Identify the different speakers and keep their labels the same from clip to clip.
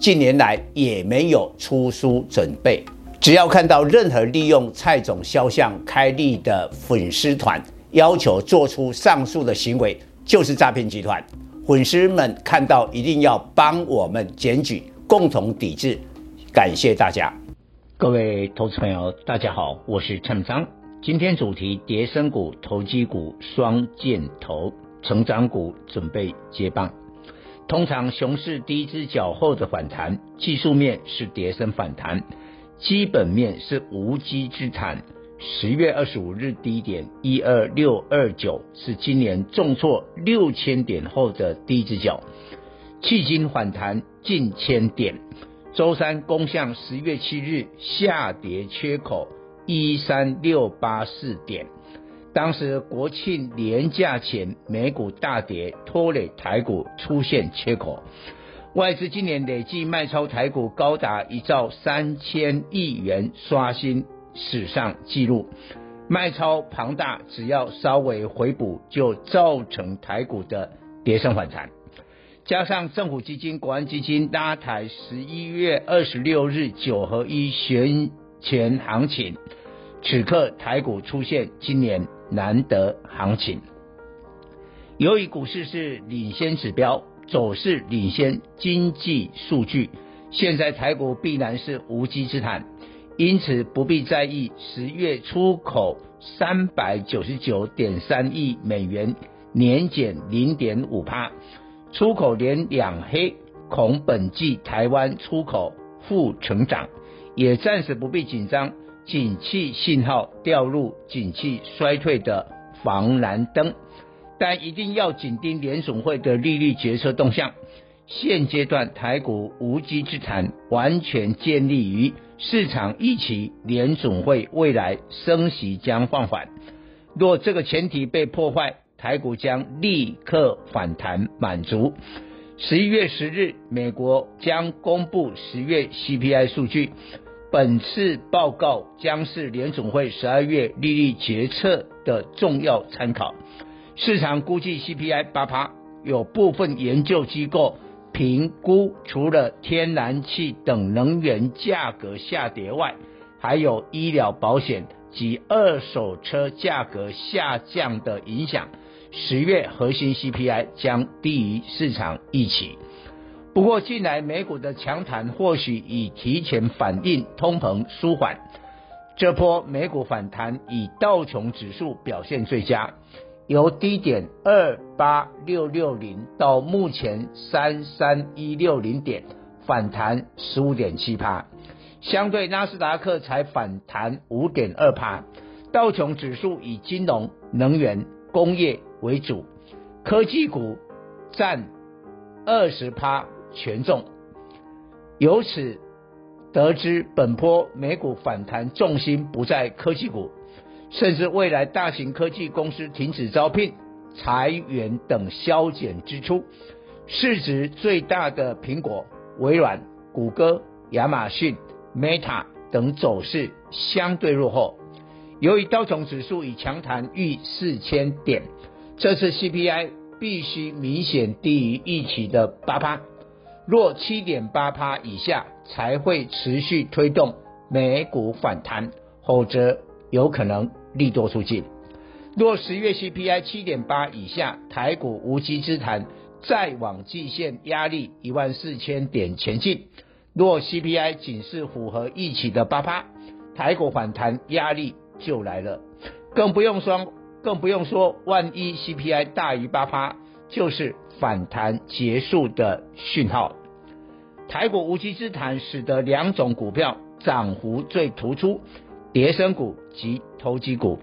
Speaker 1: 近年来也没有出书准备。只要看到任何利用蔡总肖像开立的粉丝团，要求做出上述的行为，就是诈骗集团。粉丝们看到一定要帮我们检举，共同抵制。感谢大家。
Speaker 2: 各位投资朋友，大家好，我是陈章。今天主题：跌深股、投机股双箭头，成长股准备接棒。通常熊市第一只脚后的反弹，技术面是跌升反弹，基本面是无稽之谈。十月二十五日低点一二六二九是今年重挫六千点后的第一只脚，迄今反弹近千点。周三攻向十月七日下跌缺口一三六八四点，当时国庆年假前美股大跌，拖累台股出现缺口。外资今年累计卖超台股高达一兆三千亿元，刷新史上纪录。卖超庞大，只要稍微回补，就造成台股的跌升反弹。加上政府基金、国安基金拉抬十一月二十六日九合一选前行情，此刻台股出现今年难得行情。由于股市是领先指标，走势领先经济数据，现在台股必然是无稽之谈，因此不必在意十月出口三百九十九点三亿美元，年减零点五趴。出口连两黑，恐本季台湾出口负成长，也暂时不必紧张。景气信号掉入景气衰退的防蓝灯，但一定要紧盯联总会的利率决策动向。现阶段台股无稽之谈，完全建立于市场预期联总会未来升息将放缓。若这个前提被破坏，台股将立刻反弹满足。十一月十日，美国将公布十月 CPI 数据，本次报告将是联总会十二月利率决策的重要参考。市场估计 CPI 八趴，有部分研究机构评估，除了天然气等能源价格下跌外，还有医疗保险及二手车价格下降的影响。十月核心 CPI 将低于市场预期，不过近来美股的强弹或许已提前反映通膨舒缓。这波美股反弹以道琼指数表现最佳，由低点二八六六零到目前三三一六零点，反弹十五点七趴，相对纳斯达克才反弹五点二趴。道琼指数以金融、能源、工业为主，科技股占二十趴权重，由此得知本波美股反弹重心不在科技股，甚至未来大型科技公司停止招聘、裁员等削减支出，市值最大的苹果、微软、谷歌、亚马逊、Meta 等走势相对落后。由于道琼指数已强弹逾四千点。这次 CPI 必须明显低于预期的八趴，若七点八趴以下才会持续推动美股反弹，否则有可能利多出尽。若十月 CPI 七点八以下，台股无稽之谈，再往季线压力一万四千点前进；若 CPI 仅是符合预期的八趴，台股反弹压力就来了，更不用说。更不用说，万一 CPI 大于八趴，就是反弹结束的讯号。台股无稽之谈，使得两种股票涨幅最突出，叠升股及投机股。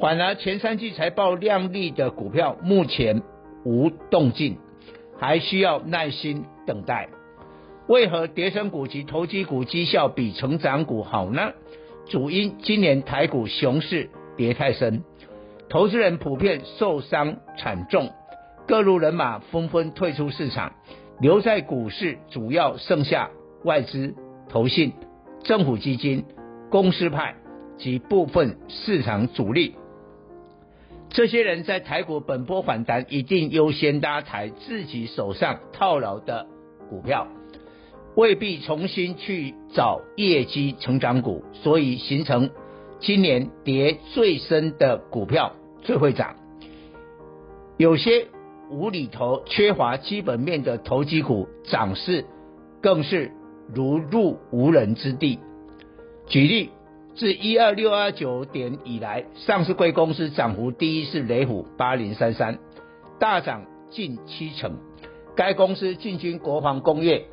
Speaker 2: 反而前三季财报亮丽的股票目前无动静，还需要耐心等待。为何叠升股及投机股绩效比成长股好呢？主因今年台股熊市跌太深，投资人普遍受伤惨重，各路人马纷纷退出市场，留在股市主要剩下外资、投信、政府基金、公司派及部分市场主力。这些人在台股本波反弹，一定优先拉抬自己手上套牢的股票，未必重新去找业绩成长股，所以形成今年跌最深的股票最会涨。有些无厘头、缺乏基本面的投机股涨势更是如入无人之地。举例。自一二六二九点以来，上市贵公司涨幅第一是雷虎八零三三，大涨近七成。该公司进军国防工业，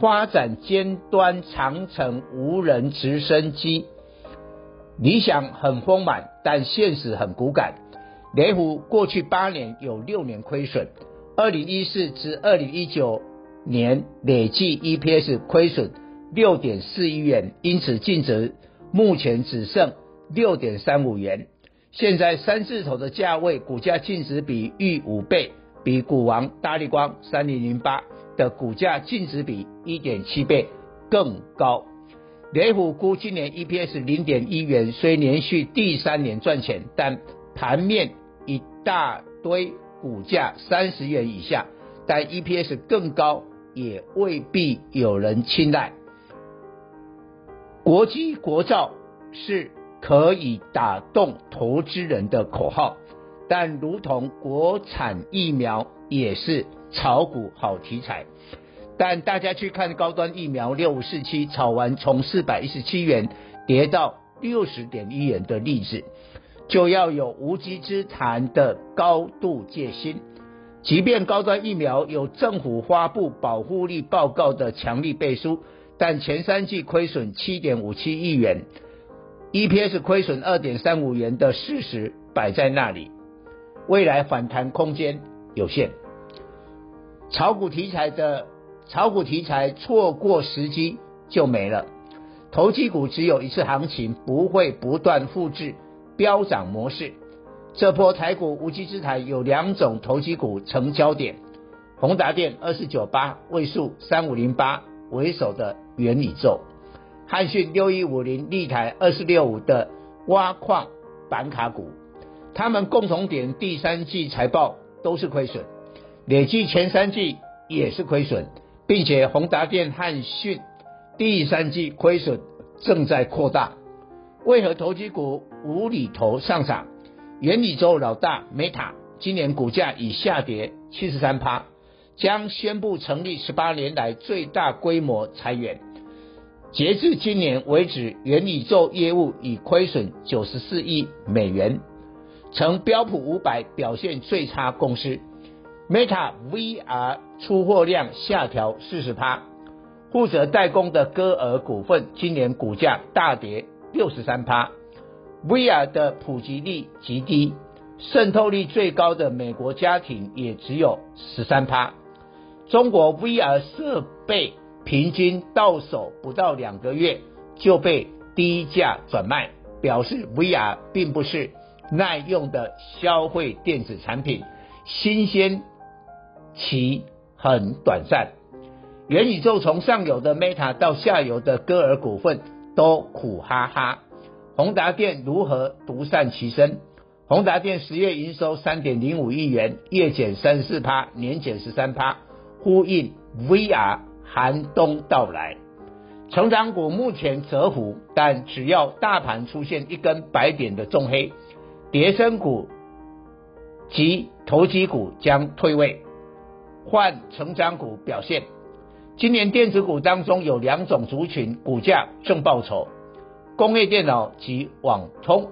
Speaker 2: 发展尖端长程无人直升机，理想很丰满，但现实很骨感。雷虎过去八年有六年亏损，二零一四至二零一九年累计 EPS 亏损六点四亿元，因此净值。目前只剩六点三五元，现在三字头的价位，股价净值比逾五倍，比股王大立光三零零八的股价净值比一点七倍更高。雷虎估今年 EPS 零点一元，虽连续第三年赚钱，但盘面一大堆股价三十元以下，但 EPS 更高，也未必有人青睐。国机国造是可以打动投资人的口号，但如同国产疫苗也是炒股好题材。但大家去看高端疫苗六五四七炒完从四百一十七元跌到六十点一元的例子，就要有无稽之谈的高度戒心。即便高端疫苗有政府发布保护力报告的强力背书。但前三季亏损七点五七亿元，EPS 亏损二点三五元的事实摆在那里，未来反弹空间有限。炒股题材的炒股题材错过时机就没了。投机股只有一次行情，不会不断复制飙涨模式。这波台股无稽之谈有两种投机股成焦点：宏达电二四九八、位数三五零八为首的。元宇宙、汉讯六一五零、立台二四六五的挖矿板卡股，他们共同点第三季财报都是亏损，累计前三季也是亏损，并且宏达电、汉讯第三季亏损正在扩大。为何投机股无厘头上涨？元宇宙老大 Meta 今年股价已下跌七十三趴。将宣布成立十八年来最大规模裁员。截至今年为止，元宇宙业务已亏损九十四亿美元，成标普五百表现最差公司。Meta VR 出货量下调四十趴，负责代工的歌尔股份今年股价大跌六十三趴。VR 的普及率极低，渗透率最高的美国家庭也只有十三趴。中国 VR 设备平均到手不到两个月就被低价转卖，表示 VR 并不是耐用的消费电子产品，新鲜期很短暂。元宇宙从上游的 Meta 到下游的歌尔股份都苦哈哈。宏达电如何独善其身？宏达电十月营收三点零五亿元，月减三十四趴，年减十三趴。呼应 VR 寒冬到来，成长股目前蛰伏，但只要大盘出现一根白点的重黑，跌深股及投机股将退位，换成长股表现。今年电子股当中有两种族群股价正报酬：工业电脑及网通，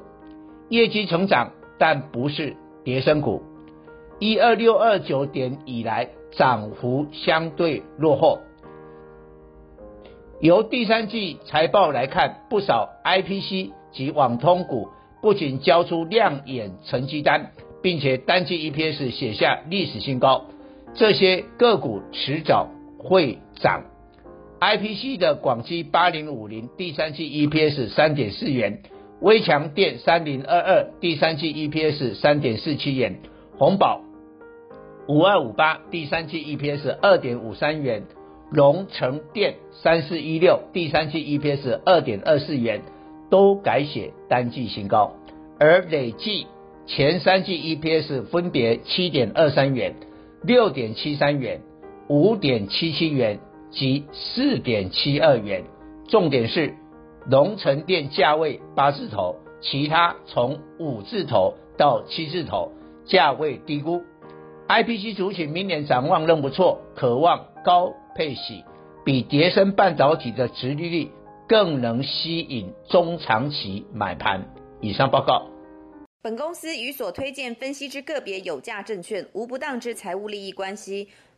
Speaker 2: 业绩成长，但不是跌深股。一二六二九点以来。涨幅相对落后。由第三季财报来看，不少 IPC 及网通股不仅交出亮眼成绩单，并且单季 EPS 写下历史新高。这些个股迟早会涨。IPC 的广西八零五零第三季 EPS 三点四元，威强电三零二二第三季 EPS 三点四七元，宏宝五二五八第三季 EPS 二点五三元，龙成电三四一六第三季 EPS 二点二四元，都改写单季新高，而累计前三季 EPS 分别七点二三元、六点七三元、五点七七元。及四点七二元，重点是龙城店价位八字头，其他从五字头到七字头价位低估。IPC 族群明年展望仍不错，可望高配息，比叠升半导体的殖利率更能吸引中长期买盘。以上报告。
Speaker 3: 本公司与所推荐分析之个别有价证券无不当之财务利益关系。